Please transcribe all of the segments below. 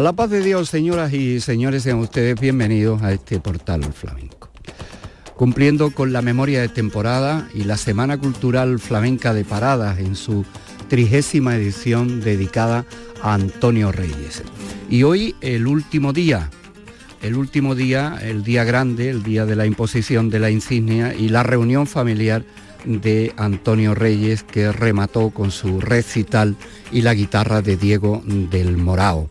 A la paz de Dios, señoras y señores, sean ustedes bienvenidos a este portal flamenco. Cumpliendo con la memoria de temporada y la Semana Cultural Flamenca de Paradas en su trigésima edición dedicada a Antonio Reyes. Y hoy el último día, el último día, el día grande, el día de la imposición de la insignia y la reunión familiar de Antonio Reyes que remató con su recital y la guitarra de Diego del Morao.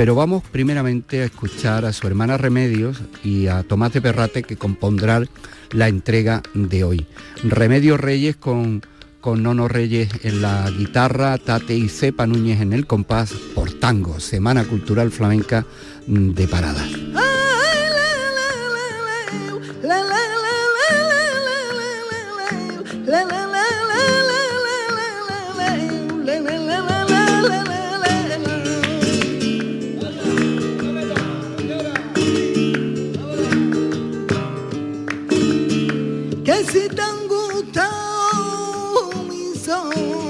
Pero vamos primeramente a escuchar a su hermana Remedios y a Tomás de Perrate que compondrán la entrega de hoy. Remedios Reyes con, con Nono Reyes en la guitarra, Tate y Cepa Núñez en el compás por tango, Semana Cultural Flamenca de Parada. Cariño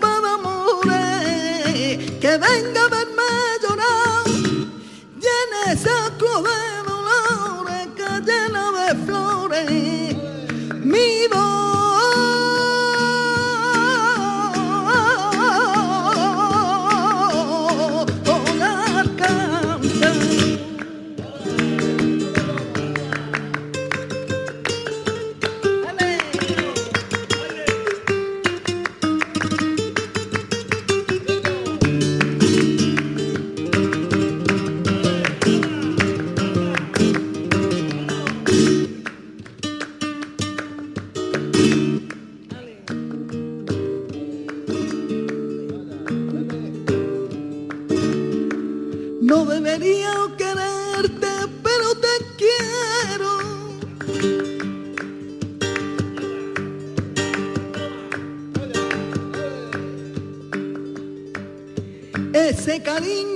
Senin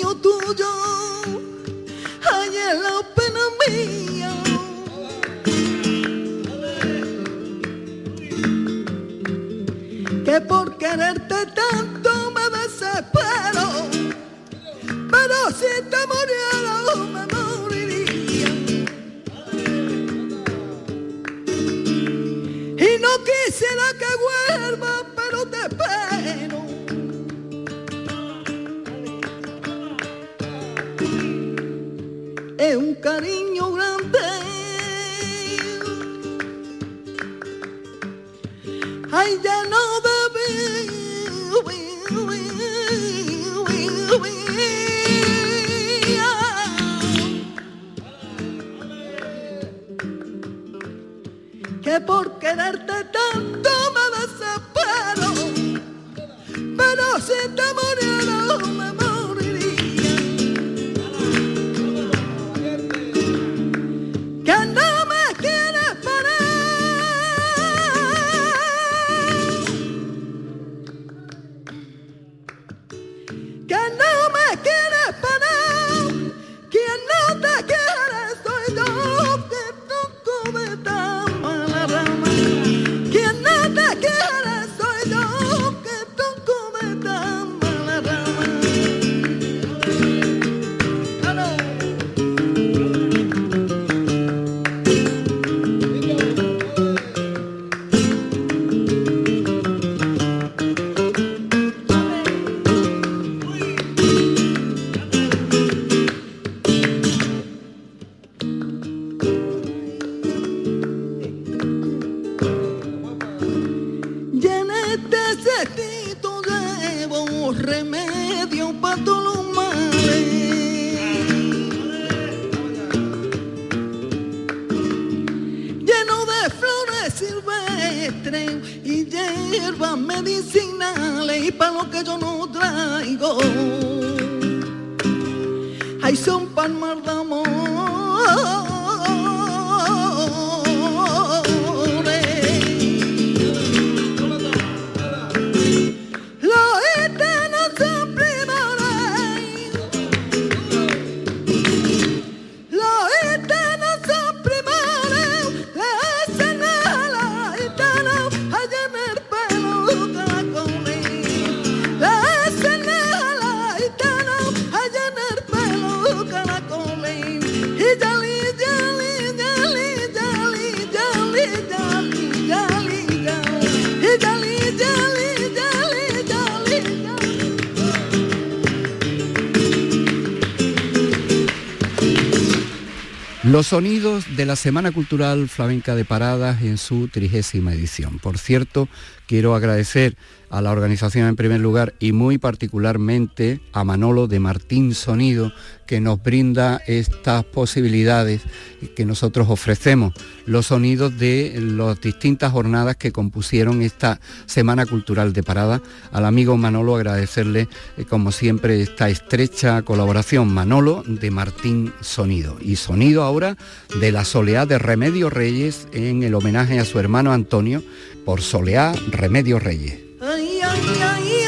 hierbas medicinales y para lo que yo no traigo. Los sonidos de la Semana Cultural Flamenca de Paradas en su trigésima edición. Por cierto, quiero agradecer a la organización en primer lugar y muy particularmente a Manolo de Martín Sonido que nos brinda estas posibilidades que nosotros ofrecemos, los sonidos de las distintas jornadas que compusieron esta Semana Cultural de Parada. Al amigo Manolo agradecerle, eh, como siempre, esta estrecha colaboración. Manolo de Martín Sonido. Y sonido ahora de la Soleá de Remedio Reyes en el homenaje a su hermano Antonio por Soleá Remedio Reyes. Ay, ay, ay,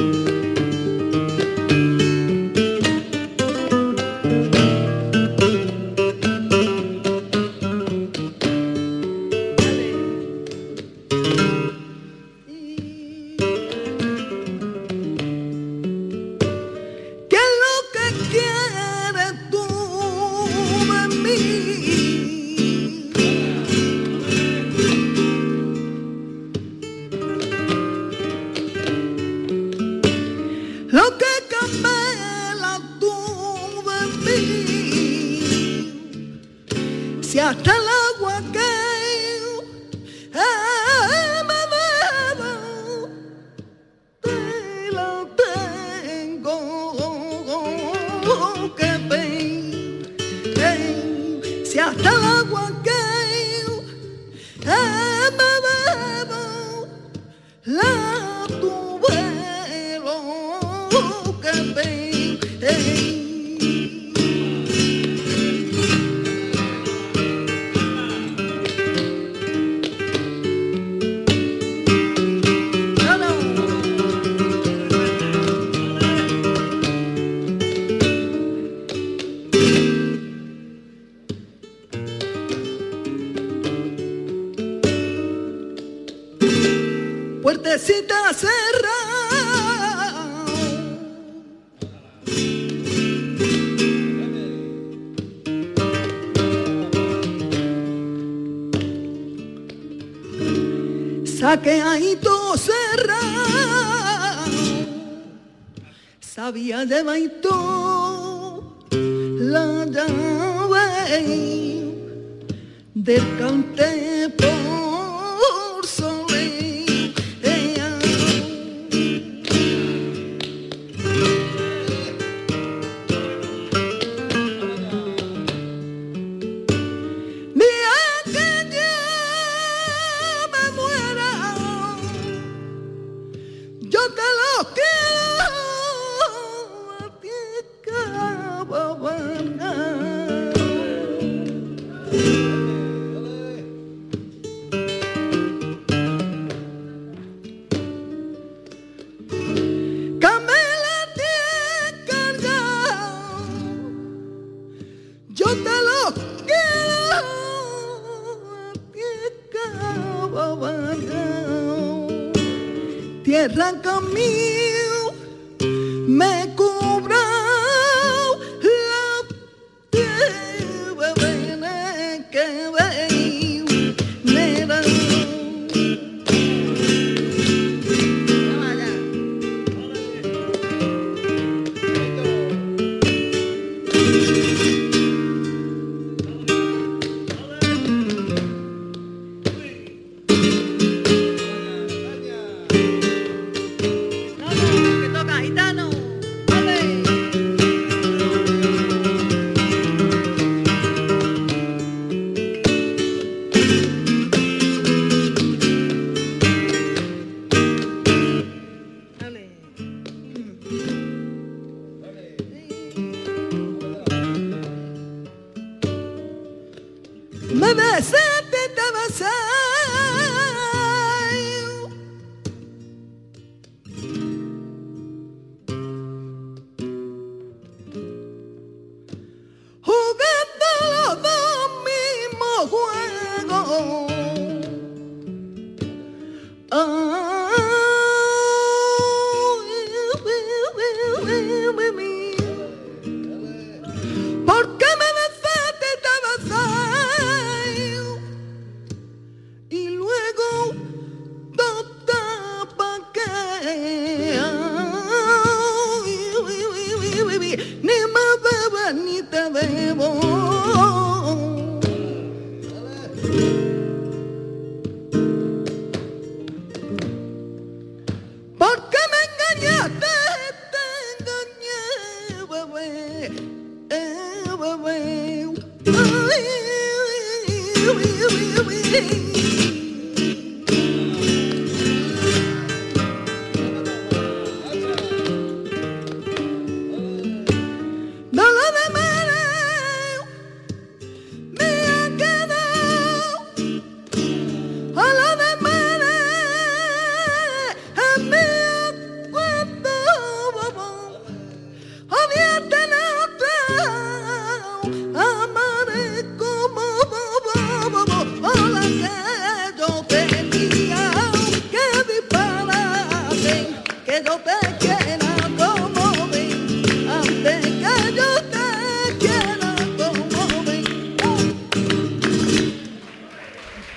que sabía de baito la llave del cante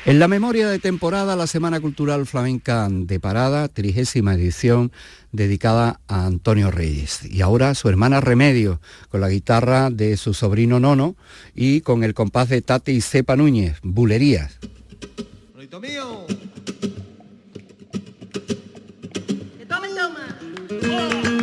En la memoria de temporada, la Semana Cultural Flamenca de Parada, trigésima edición, dedicada a Antonio Reyes. Y ahora su hermana Remedio, con la guitarra de su sobrino Nono y con el compás de Tati y Cepa Núñez, Bulerías. mío. Thank you.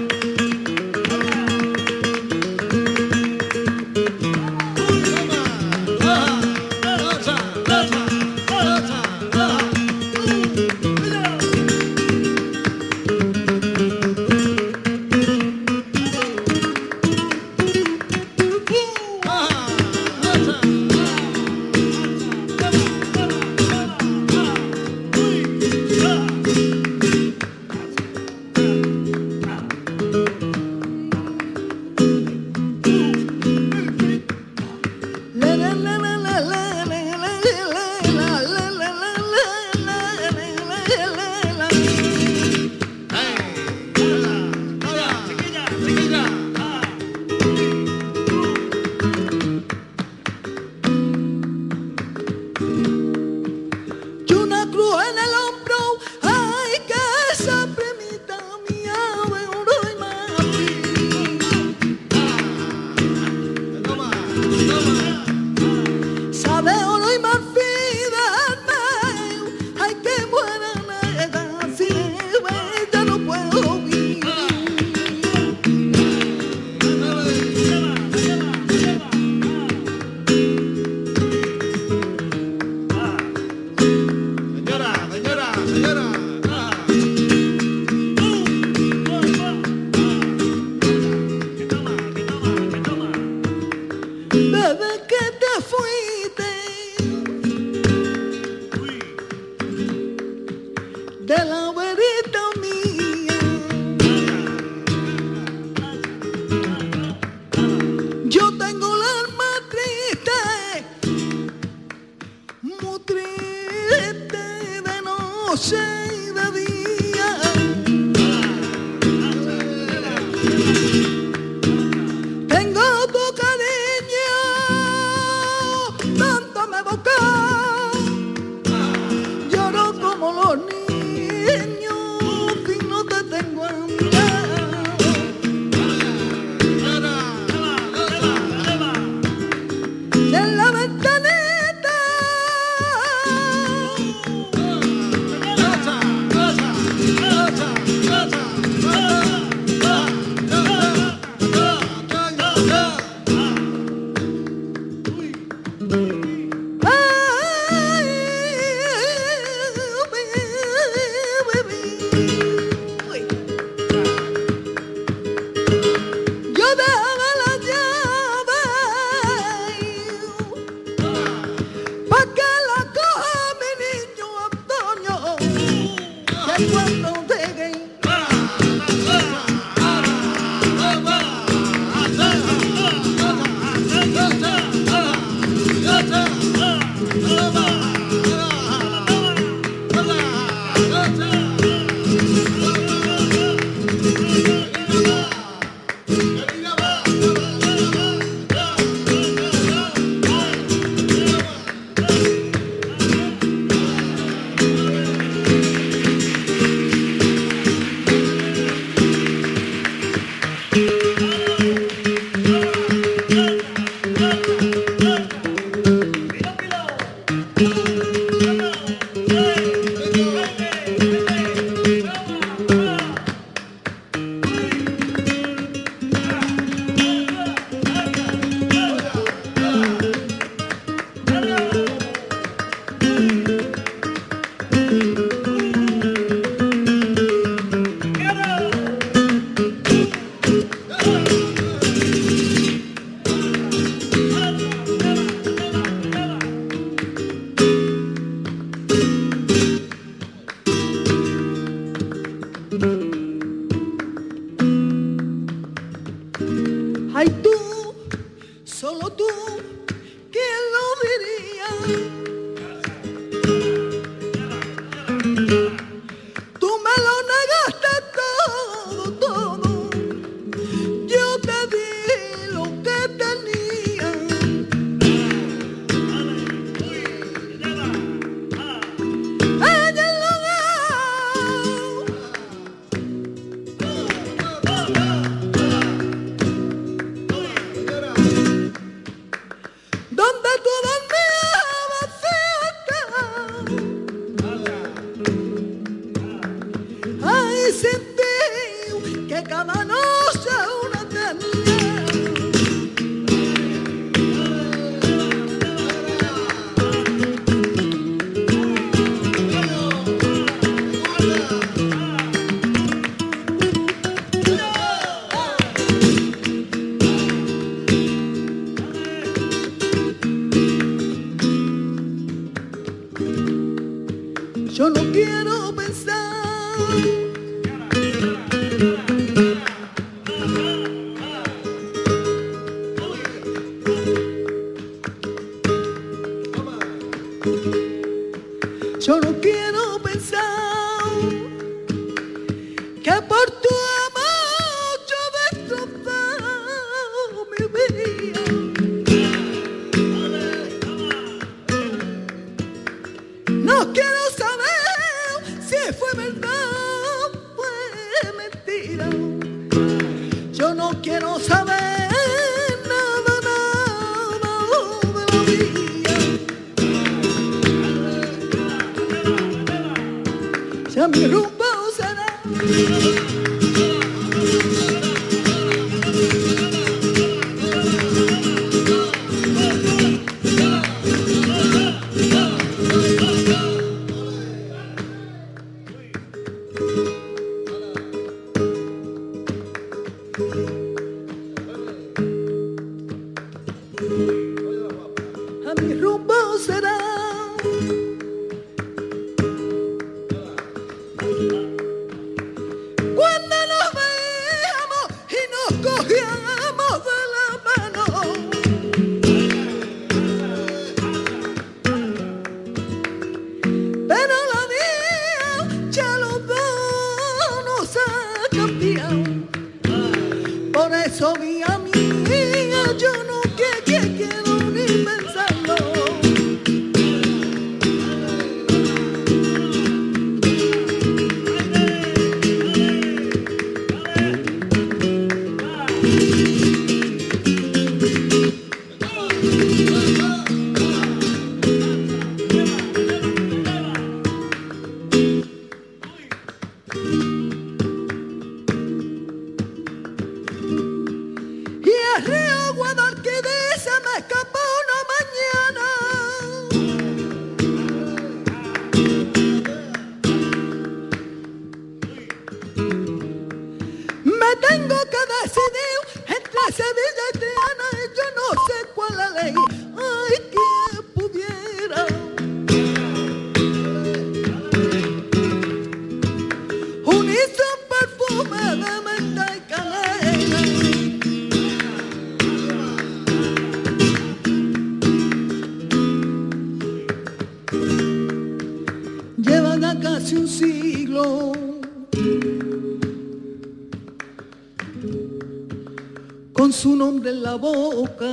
Su nombre en la boca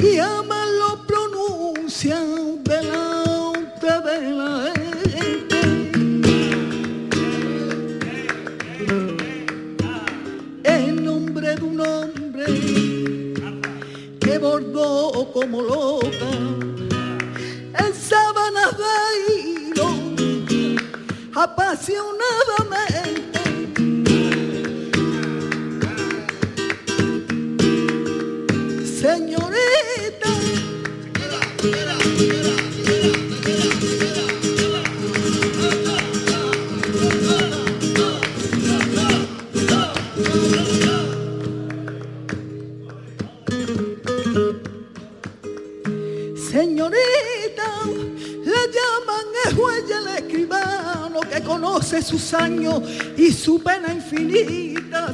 y ama lo pronuncia delante de la gente. El nombre de un hombre que bordó como loca en sábanas de hilo apasionadamente sus años y su pena infinita,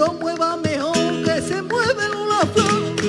viento mueva mejor que se mueve una flor.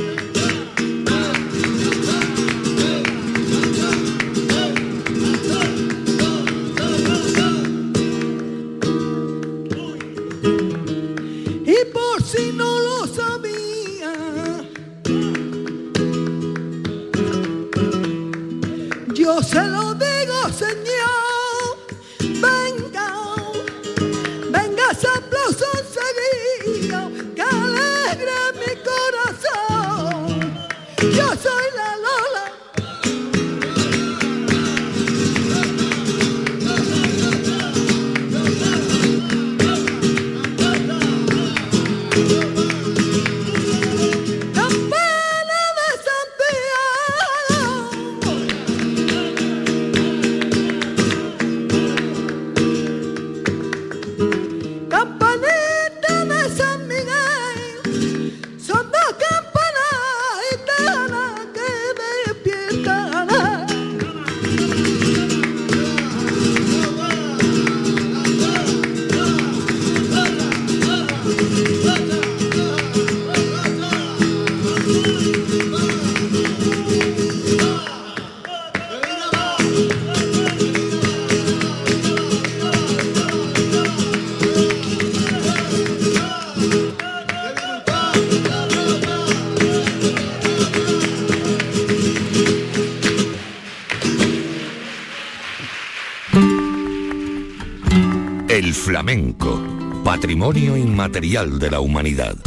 Patrimonio inmaterial de la humanidad.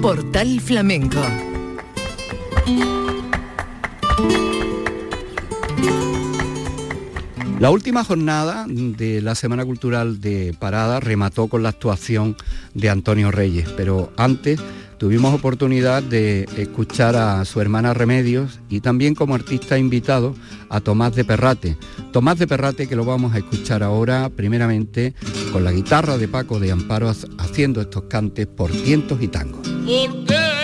Portal Flamenco. La última jornada de la Semana Cultural de Parada remató con la actuación de Antonio Reyes, pero antes tuvimos oportunidad de escuchar a su hermana Remedios y también como artista invitado a Tomás de Perrate. Tomás de Perrate que lo vamos a escuchar ahora primeramente con la guitarra de Paco de Amparo ha- haciendo estos cantes por tientos y tangos. ¿Por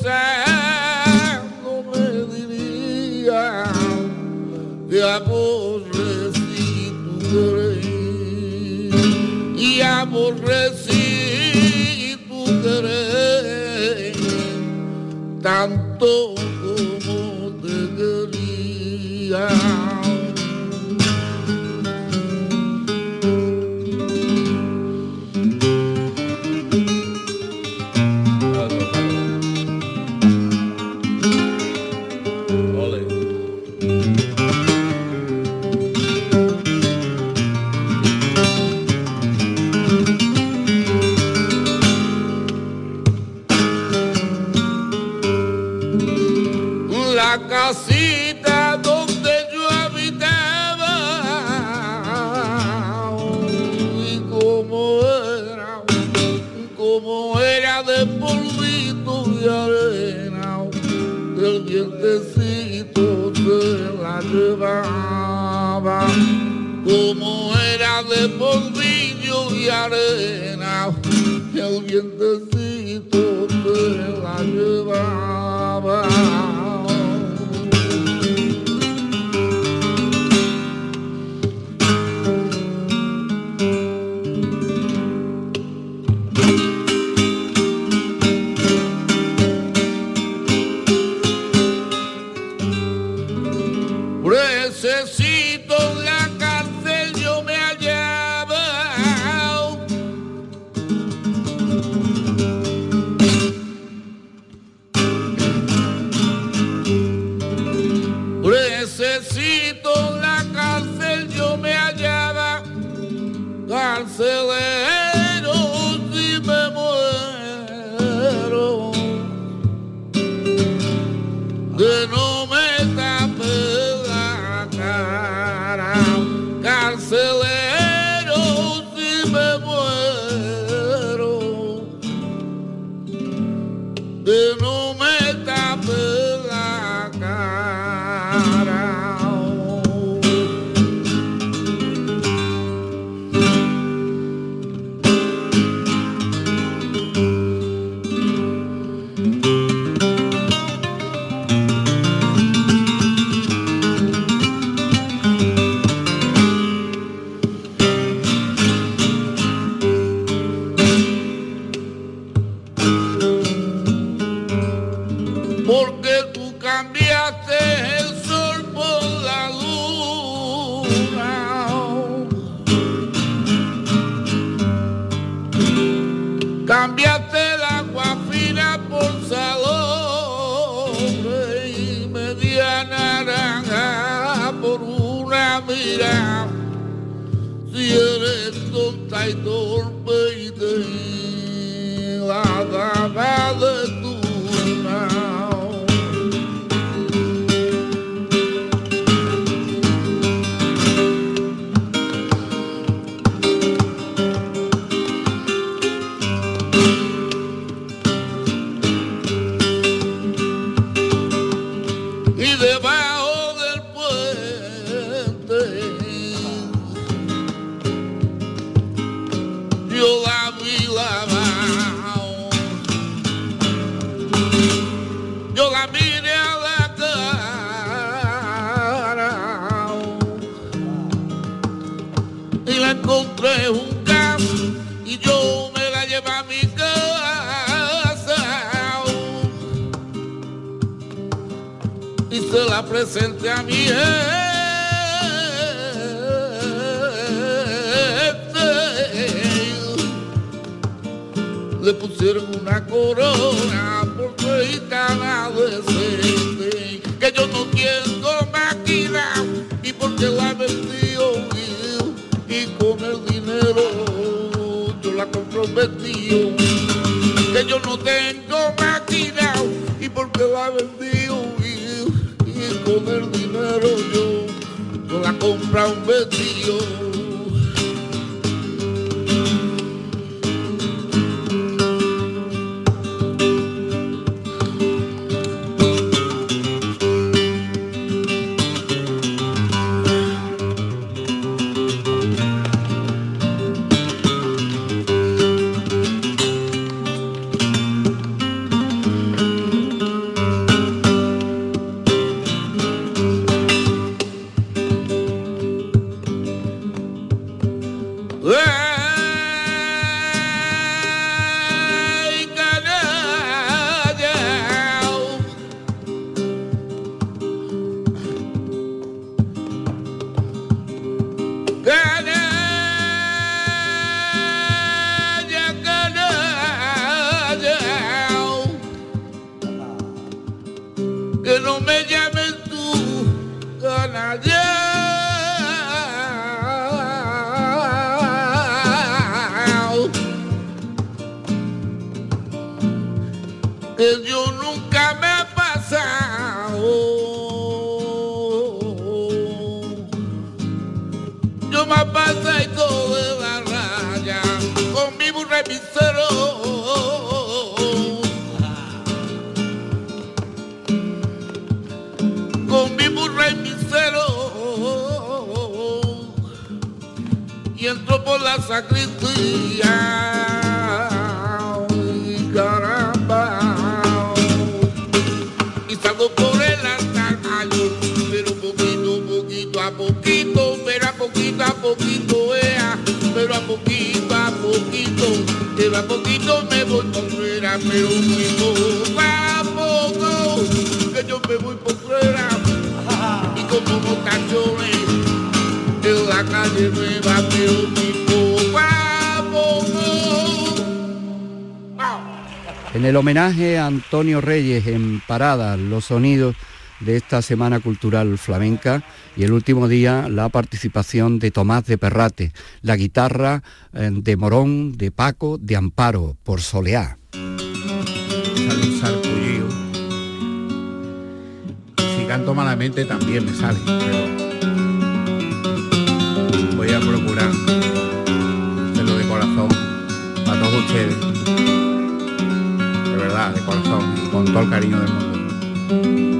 santo me diría, de aborrecí tu querer, y aborrecí tu querer, tanto out of Antonio Reyes en Parada, los sonidos de esta Semana Cultural Flamenca y el último día la participación de Tomás de Perrate, la guitarra eh, de Morón, de Paco, de Amparo, por Soleá. Sale un. Si canto malamente también me sale, pero voy a procurar hacerlo de corazón para todos ustedes de corazón, con todo el cariño del mundo.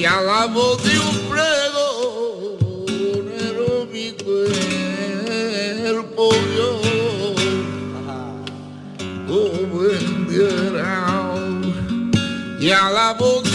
y hagamos de un pregonero mi cuerpo yo como en y hagamos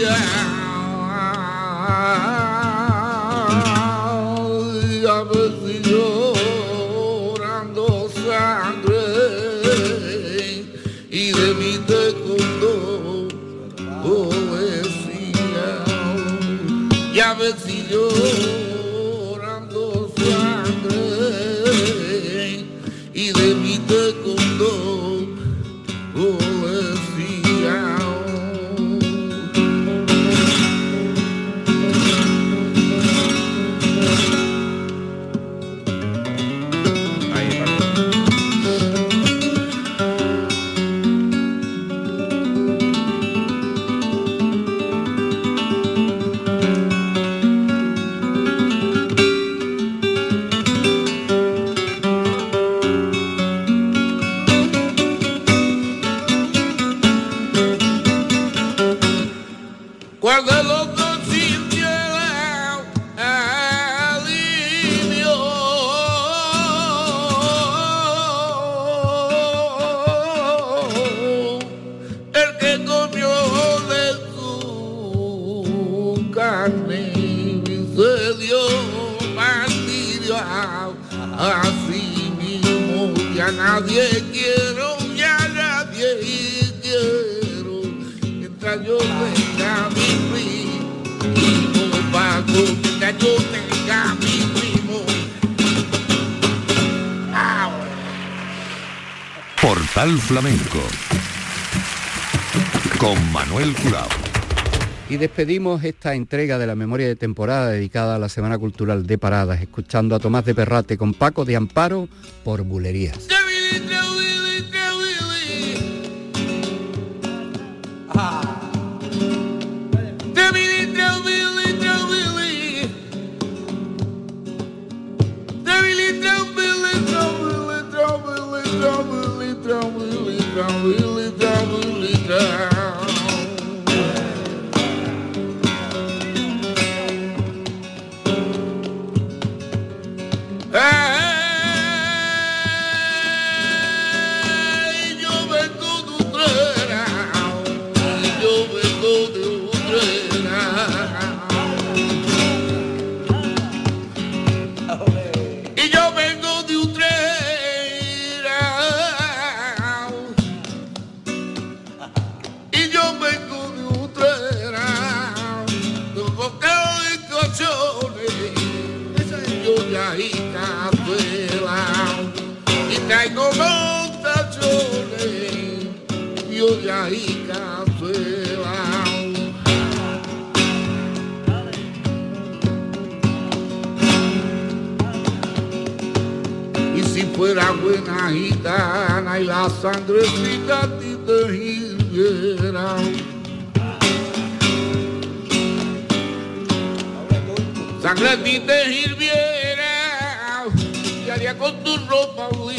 ya ya flamenco con Manuel Curao. Y despedimos esta entrega de la memoria de temporada dedicada a la Semana Cultural de Paradas, escuchando a Tomás de Perrate con Paco de Amparo por Bulerías. Fuera buena gitana y la sangrecita ti te hirviera. Sangre ti te hirviera. Y haría con tu ropa un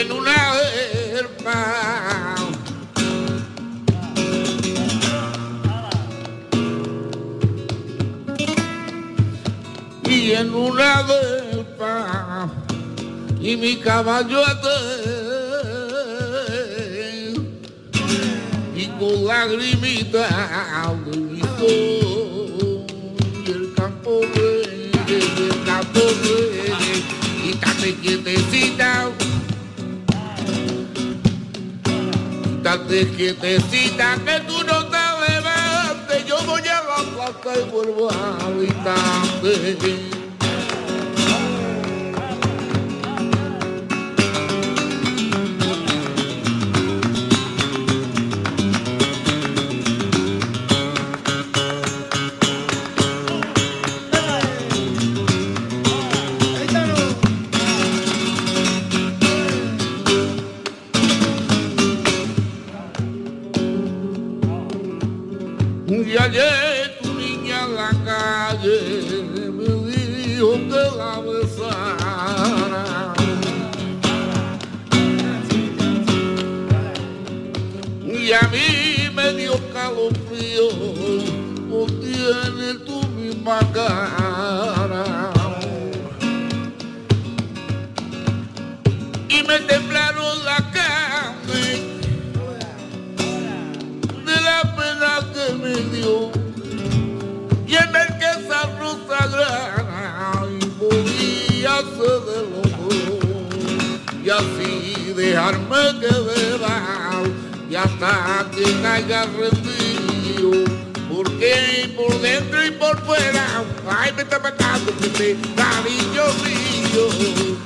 en una herpa y en una delpa y mi caballo até y con lagrimita de mi sol, y el campo verde, y el campo verde y estate quietecita estate quietecita que tú no te levantes. Yo voy a la plaza y vuelvo a habitarte los dos y así dejarme que beba y hasta que caiga rendido porque por dentro y por fuera ay me está matando que te cariño mío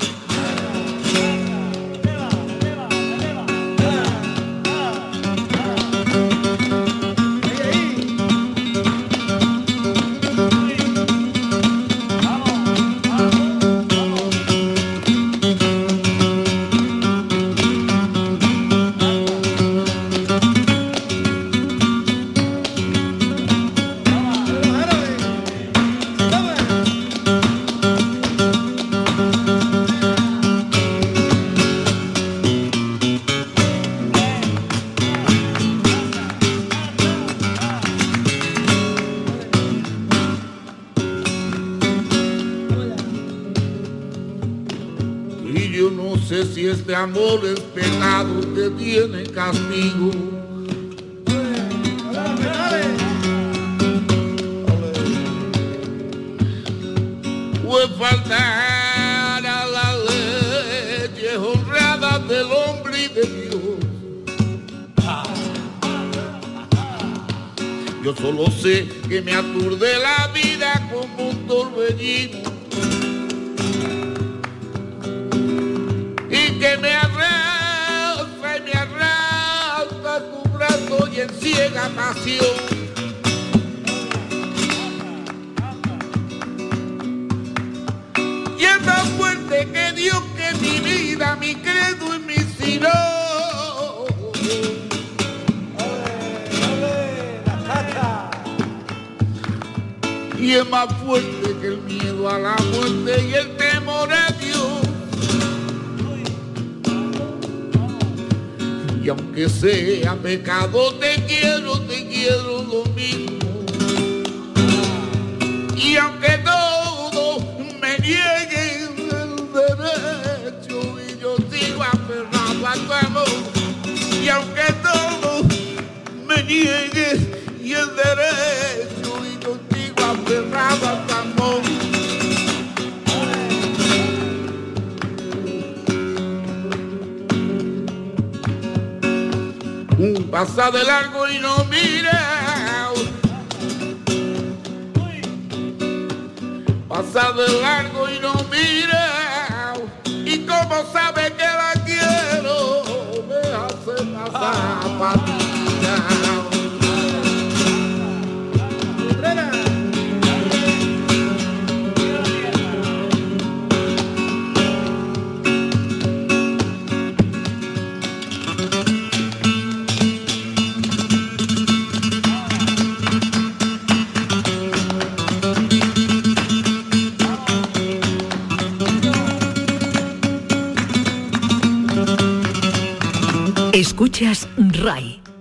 si este más fuerte que el miedo a la muerte y el temor a Dios. Y aunque sea pecado, te quiero, te quiero lo mismo. Y aunque todo me niegue el derecho y yo sigo aferrado a tu amor. Y aunque todo me niegue Pasa de largo y no mira. Pasa de largo RAI,